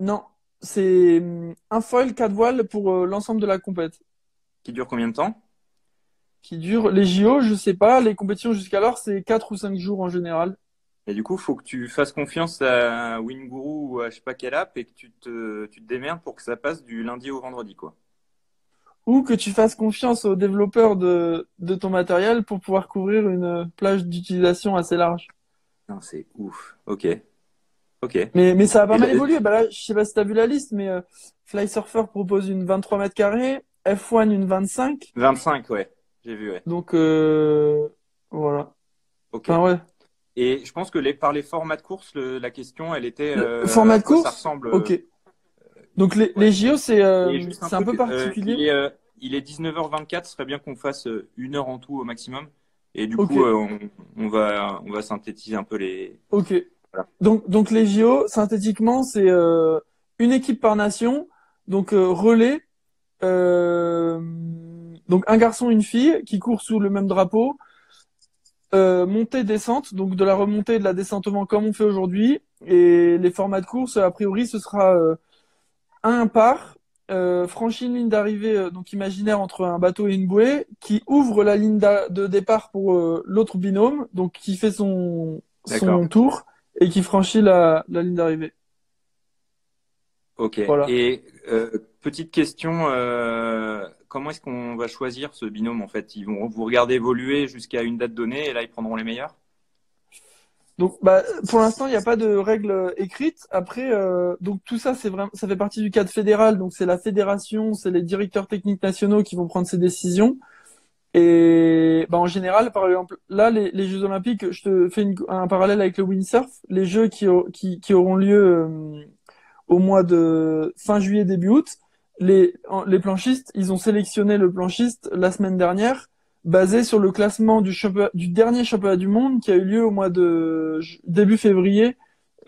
non, c'est hum, un foil, quatre voiles pour l'ensemble de la compète. qui dure combien de temps? Qui dure les JO, je sais pas, les compétitions jusqu'alors, c'est quatre ou cinq jours en général. Et du coup, faut que tu fasses confiance à Winguru ou à je sais pas quelle app et que tu te, tu te démerdes pour que ça passe du lundi au vendredi, quoi. Ou que tu fasses confiance aux développeurs de, de ton matériel pour pouvoir couvrir une plage d'utilisation assez large. Non, c'est ouf. Ok. Ok. Mais, mais ça a pas Et mal évolué. Bah là, je sais pas si t'as vu la liste, mais euh, Fly Surfer propose une 23 mètres carrés, F1 une 25. 25, ouais. J'ai vu, ouais. Donc, euh, voilà. Ok. Enfin, ouais. Et je pense que les, par les formats de course, le- la question, elle était. Le euh, format de course Ça ressemble. Ok. Donc les, les JO, c'est euh, c'est un peu truc, euh, particulier. il, est, euh, il est 19h24, ce serait bien qu'on fasse euh, une heure en tout au maximum. Et du coup, euh, on, on va, on va synthétiser un peu les. Ok. Voilà. Donc, donc les JO, synthétiquement, c'est euh, une équipe par nation, donc euh, relais, euh, donc un garçon, une fille qui courent sous le même drapeau, euh, montée, descente, donc de la remontée et de la descentement comme on fait aujourd'hui, et les formats de course, a priori, ce sera euh, un par, euh, franchit une ligne d'arrivée, euh, donc imaginaire entre un bateau et une bouée, qui ouvre la ligne de départ pour euh, l'autre binôme, donc qui fait son, son tour et qui franchit la, la ligne d'arrivée. Ok. Voilà. Et euh, petite question, euh, comment est-ce qu'on va choisir ce binôme en fait? Ils vont vous regarder évoluer jusqu'à une date donnée et là ils prendront les meilleurs? Donc, bah, pour l'instant, il n'y a pas de règles écrites. Après, euh, donc tout ça, c'est vraiment, ça fait partie du cadre fédéral. Donc, c'est la fédération, c'est les directeurs techniques nationaux qui vont prendre ces décisions. Et bah, en général, par exemple, là, les, Jeux Olympiques, je te fais un parallèle avec le windsurf. Les Jeux qui auront lieu euh, au mois de fin juillet, début août. Les, les planchistes, ils ont sélectionné le planchiste la semaine dernière basé sur le classement du, championnat- du dernier championnat du monde qui a eu lieu au mois de début février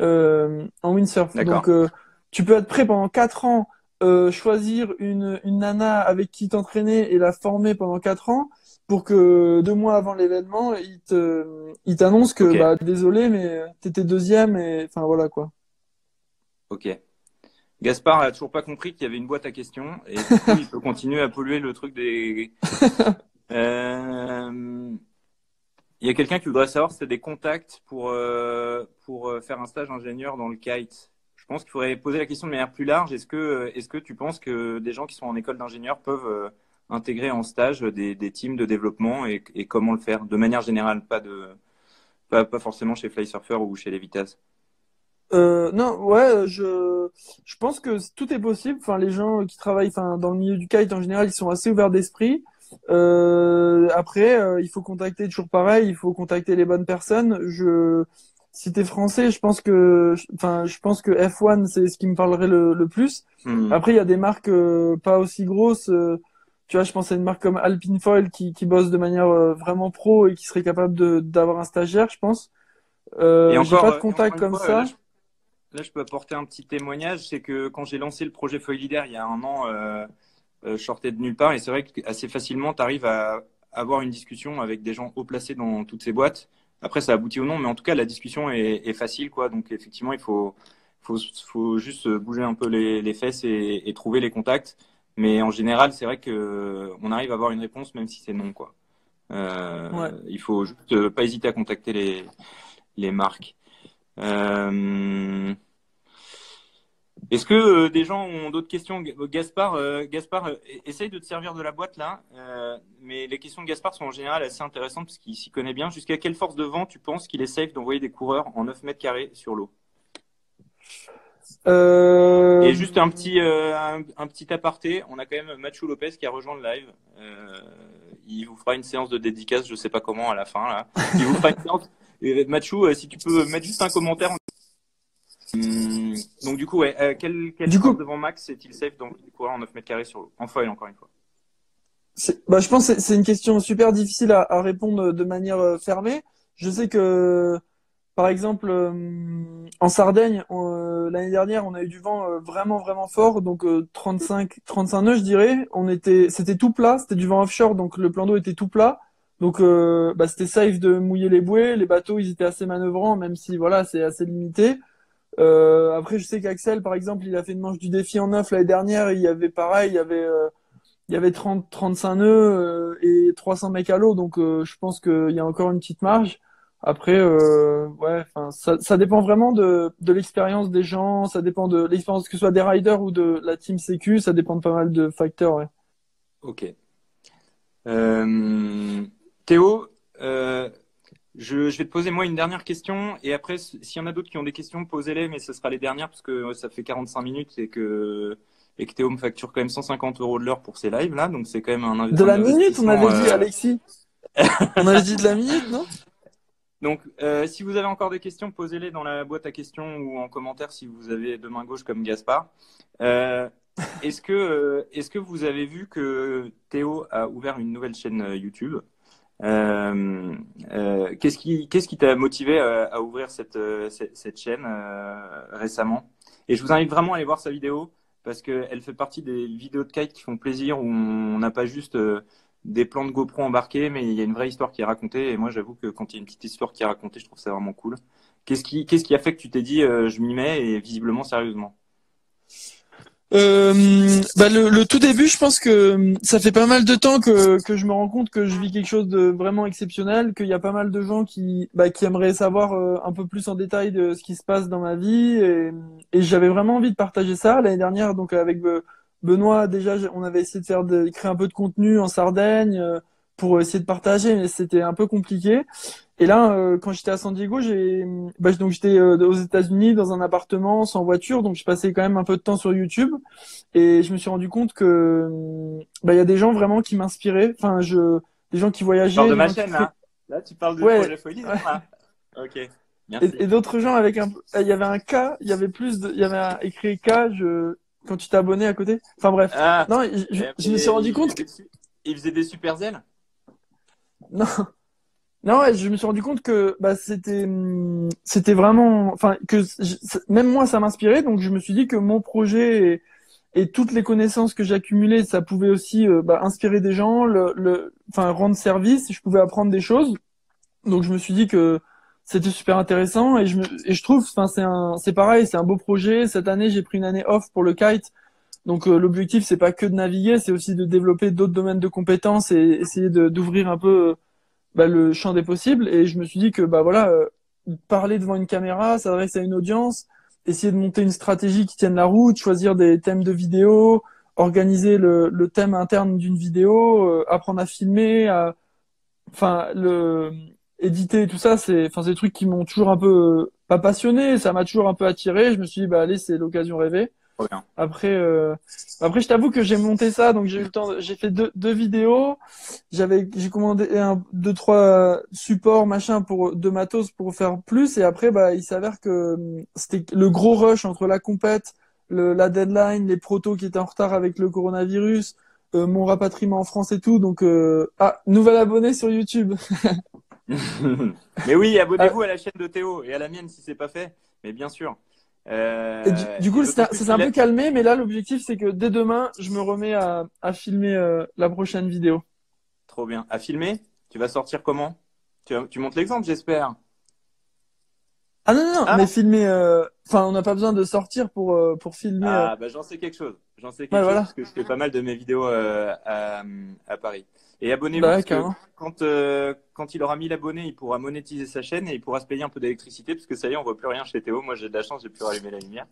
euh, en windsurf. Donc euh, tu peux être prêt pendant quatre ans, euh, choisir une, une nana avec qui t'entraîner et la former pendant quatre ans pour que deux mois avant l'événement, il te, il t'annonce que bah désolé mais t'étais deuxième et enfin voilà quoi. Ok. Gaspard a toujours pas compris qu'il y avait une boîte à questions et du coup il peut continuer à polluer le truc des. Euh, Il y a quelqu'un qui voudrait savoir si as des contacts pour, euh, pour euh, faire un stage ingénieur dans le kite. Je pense qu'il faudrait poser la question de manière plus large. Est-ce que, est-ce que tu penses que des gens qui sont en école d'ingénieur peuvent euh, intégrer en stage des, des teams de développement et, et, comment le faire? De manière générale, pas, de, pas, pas forcément chez Flysurfer ou chez Levitas euh, non, ouais, je, je pense que tout est possible. Enfin, les gens qui travaillent, enfin, dans le milieu du kite en général, ils sont assez ouverts d'esprit. Euh, après, euh, il faut contacter toujours pareil, il faut contacter les bonnes personnes. Je, si t'es français, je pense que, enfin, je pense que F1 c'est ce qui me parlerait le, le plus. Hmm. Après, il y a des marques euh, pas aussi grosses. euh, tu vois, je pense à une marque comme Alpine Foil qui, qui bosse de manière vraiment pro et qui serait capable de d'avoir un stagiaire, je pense. Euh, j'ai pas de contact comme fois, ça. Là je, là, je peux apporter un petit témoignage. C'est que quand j'ai lancé le projet Foilidaire il y a un an, euh, euh, je sortais de nulle part. Et c'est vrai qu'assez facilement, tu arrives à avoir une discussion avec des gens haut placés dans toutes ces boîtes. Après, ça aboutit ou non, mais en tout cas, la discussion est, est facile. quoi. Donc, effectivement, il faut, faut, faut juste bouger un peu les, les fesses et, et trouver les contacts. Mais en général, c'est vrai que on arrive à avoir une réponse, même si c'est non. quoi. Euh, Ouais. Il faut juste euh, pas hésiter à contacter les, les marques. Euh, Est-ce que euh, des gens ont d'autres questions? Gaspard, euh, Gaspard, euh, essaye de te servir de la boîte là. Euh, mais les questions de Gaspard sont en général assez intéressantes parce qu'il s'y connaît bien. Jusqu'à quelle force de vent tu penses qu'il est safe d'envoyer des coureurs en 9 mètres carrés sur l'eau? Euh, Et juste un petit, euh, un, un petit aparté, on a quand même Machu Lopez qui a rejoint le live. Euh, il vous fera une séance de dédicace, je sais pas comment à la fin là. Il vous fera une séance. Et Machu, euh, si tu peux mettre juste un commentaire. Hum, donc du coup, ouais, euh, quel, quel Du coup- devant Max est-il safe d'envoyer des coureurs en 9 mètres carrés sur En foil encore une fois. Bah, je pense que c'est- une question super difficile à, à répondre de manière euh, fermée. Je sais que, par exemple, euh, en Sardaigne, l'année dernière, on a eu du vent vraiment, vraiment fort, donc euh, 35, 35 nœuds, je dirais. On était, c'était tout plat, c'était du vent offshore, donc le plan d'eau était tout plat. Donc, bah, c'était safe de mouiller les bouées. Les bateaux, ils étaient assez manœuvrants, même si, voilà, c'est assez limité. Euh, après, je sais qu'Axel, par exemple, il a fait une manche du défi en neuf l'année dernière. Il y avait pareil, il y avait euh, il y avait 30, 35 nœuds euh, et 300 mecs à l'eau, donc je pense qu'il y a encore une petite marge. Après, ouais, ça, ça dépend vraiment de, de l'expérience des gens, ça dépend de l'expérience que ce soit des riders ou de la team sécu, ça dépend de pas mal de facteurs. Ok. Théo, je, je vais te poser moi une dernière question et après, s'il y en a d'autres qui ont des questions, posez-les, mais ce sera les dernières parce que ça fait 45 minutes et que, et que Théo me facture quand même 150 euros de l'heure pour ces lives là, donc c'est quand même un, De la minute, on avait dit, euh, Alexis. On avait dit de la minute, non? Donc, euh, si vous avez encore des questions, posez-les dans la boîte à questions ou en commentaire si vous avez deux mains gauches comme Gaspard. Euh, est-ce que, est-ce que vous avez vu que Théo a ouvert une nouvelle chaîne YouTube? Qu'est-ce qui, qu'est-ce qui t'a motivé à, à ouvrir cette, euh, cette, chaîne euh, récemment? Et je vous invite vraiment à aller voir sa vidéo parce qu'elle fait partie des vidéos de kite qui font plaisir où on n'a pas juste euh, des plans de GoPro embarqués, mais il y a une vraie histoire qui est racontée. Et moi, j'avoue que quand il y a une petite histoire qui est racontée, je trouve ça vraiment cool. Qu'est-ce qui, qu'est-ce qui a fait que tu t'es dit, euh, je m'y mets et visiblement sérieusement? Euh, bah le, le tout début, je pense que ça fait pas mal de temps que, que je me rends compte que je vis quelque chose de vraiment exceptionnel, qu'il y a pas mal de gens qui, bah, qui aimeraient savoir euh, un peu plus en détail de ce qui se passe dans ma vie et, et j'avais vraiment envie de partager ça l'année dernière. Donc avec Be- Benoît, déjà, on avait essayé de faire de créer un peu de contenu en Sardaigne euh, pour essayer de partager, mais c'était un peu compliqué. Et là, euh, quand j'étais à San Diego, j'ai, bah, donc j'étais euh, aux États-Unis dans un appartement sans voiture, donc je passais quand même un peu de temps sur YouTube. Et je me suis rendu compte que hum, bah il y a des gens vraiment qui m'inspiraient. Enfin, je des gens qui Tu voyageaient, parles de des ma gens qui chaîne, fait- là Là, tu parles de Ouais. projet folie, Ouais. là Ok, merci. et, et d'autres gens avec un il y avait un K, il y avait plus de il y avait un écrit K je quand tu abonné à côté. Enfin bref. Ah, Non, je, je- me suis rendu il compte faisait des Il faisait des super ailes? Non. Non, je me suis rendu compte que bah c'était c'était vraiment enfin que même moi ça m'inspirait donc je me suis dit que mon projet et, toutes les connaissances que j'accumulais ça pouvait aussi euh, bah, inspirer des gens le le enfin rendre service, je pouvais apprendre des choses. Donc je me suis dit que c'était super intéressant et je me et je trouve enfin c'est un c'est pareil, c'est un beau projet. Cette année, j'ai pris une année off pour le kite. Donc euh, l'objectif c'est pas que de naviguer, c'est aussi de développer d'autres domaines de compétences et essayer d'ouvrir un peu bah, le champ des possibles. Et je me suis dit que bah voilà euh, parler devant une caméra s'adresser à une audience essayer de monter une stratégie qui tienne la route choisir des thèmes de vidéo organiser le, le thème interne d'une vidéo euh, apprendre à filmer à enfin le éditer tout ça c'est enfin c'est des trucs qui m'ont toujours un peu pas passionné ça m'a toujours un peu attiré. Je me suis dit bah allez c'est l'occasion rêvée après, euh... après, je t'avoue que j'ai monté ça, donc j'ai eu le temps. J'ai fait deux, deux vidéos. J'avais, j'ai commandé un, deux, trois supports, machin, pour de matos pour faire plus. Et après, bah, il s'avère que hum, c'était le gros rush entre la compète, le, la deadline, les protos qui étaient en retard avec le coronavirus, euh, mon rapatriement en France et tout. Donc, euh... ah, nouvel abonné sur YouTube. Mais oui, abonnez-vous à la chaîne de Théo et à la mienne si c'est pas fait. Mais bien sûr. Euh, du, coup, ça s'est un peu calmé, mais là, l'objectif, c'est que dès demain, je me remets à, à filmer euh, la prochaine vidéo. Trop bien. À filmer? Tu vas sortir comment? Tu, tu montes l'exemple, j'espère. Ah non, non, non ah. mais filmer. Euh, enfin, on n'a pas besoin de sortir pour, pour filmer. Ah, bah j'en sais quelque chose. J'en sais quelque chose parce que je fais pas mal de mes vidéos à, à Paris. Et abonnez-vous bah, quand, euh, quand il aura mis l'abonné, il pourra monétiser sa chaîne et il pourra se payer un peu d'électricité parce que ça y est, on voit plus rien chez Théo. Moi, j'ai de la chance, j'ai pu rallumer la lumière.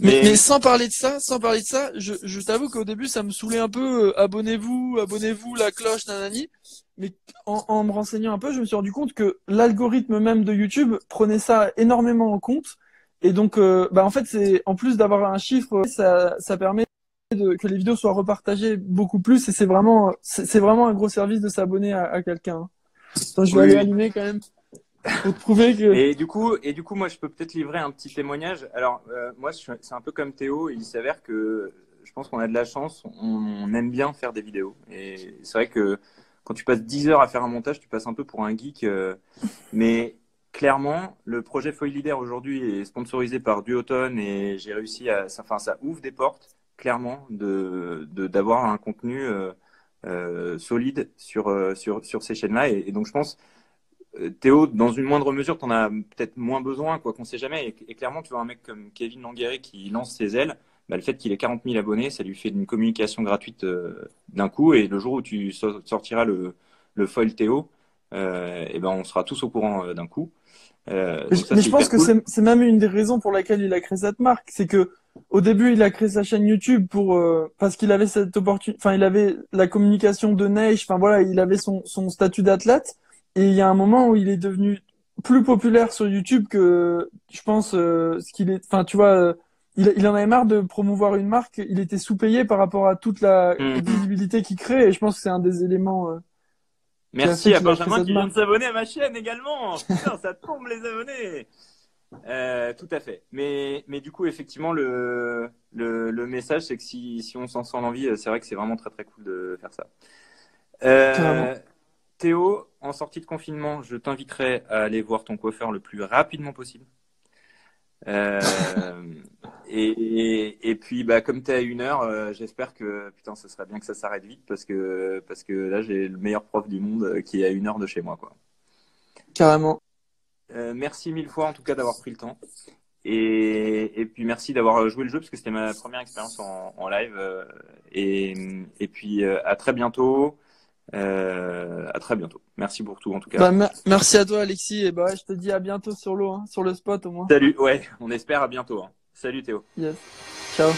Mais... mais, sans parler de ça, sans parler de ça, je, je t'avoue qu'au début, ça me saoulait un peu. Euh, abonnez-vous, abonnez-vous, la cloche, nanani. Mais en, en, me renseignant un peu, je me suis rendu compte que l'algorithme même de YouTube prenait ça énormément en compte. Et donc, euh, bah en fait, c'est en plus d'avoir un chiffre, ça, ça permet de, que les vidéos soient repartagées beaucoup plus et c'est vraiment c'est vraiment un gros service de s'abonner à, à quelqu'un. je vais aller allumer quand même pour prouver que. Et du coup et du coup moi je peux peut-être livrer un petit témoignage. Alors euh, moi c'est un peu comme Théo. Il s'avère que je pense qu'on a de la chance. On, aime bien faire des vidéos et c'est vrai que quand tu passes 10 heures à faire un montage, tu passes un peu pour un geek. Euh, mais clairement, le projet Foil Leader aujourd'hui est sponsorisé par Duotone et j'ai réussi à, enfin, ça ouvre des portes clairement de d'avoir un contenu euh, euh, solide sur, euh, sur, sur ces chaînes-là. Et, donc, je pense, Théo, dans une moindre mesure, tu en as peut-être moins besoin, quoi qu'on sait jamais. Et, clairement, tu vois un mec comme Kevin Languerre qui lance ses ailes, bah, le fait qu'il ait 40 000 abonnés, ça lui fait une communication gratuite d'un coup. Et le jour où tu sortiras le, le foil Théo, et ben on sera tous au courant d'un coup. mais je pense que c'est même une des raisons pour laquelle il a créé cette marque, c'est que au début, il a créé sa chaîne YouTube pour euh, parce qu'il avait cette opportunité, enfin il avait la communication de neige, enfin voilà, il avait son, son statut d'athlète et il y a un moment où il est devenu plus populaire sur YouTube que je pense euh, ce qu'il est, enfin tu vois, euh, il, il en avait marre de promouvoir une marque, il était sous-payé par rapport à toute la mm. visibilité qu'il crée et je pense que c'est un des éléments. Merci à Benjamin qui vient de s'abonner à ma chaîne également. Putain, ça tombe les abonnés. Euh, tout à fait. Mais, mais du coup, effectivement, le, le, le message, c'est que si, si on s'en sent l'envie, c'est vrai que c'est vraiment très très cool de faire ça. Euh, Théo, en sortie de confinement, je t'inviterai à aller voir ton coiffeur le plus rapidement possible. Euh, et, et, puis, bah, comme tu es à une heure, euh, j'espère que putain, ce serait bien que ça s'arrête vite parce que, parce que là, j'ai le meilleur prof du monde qui est à une heure de chez moi. Quoi. Carrément. Euh, merci mille fois en tout cas d'avoir pris le temps. Et, et puis merci d'avoir joué le jeu parce que c'était ma première expérience en, en live. Euh, et, et puis euh, à très bientôt. Euh, à très bientôt. Merci pour tout en tout cas. Bah, merci à toi Alexis et bah je te dis à bientôt sur l'eau, hein, sur le spot au moins. Salut, ouais, on espère à bientôt. Hein. Salut Théo. Yes. Ciao.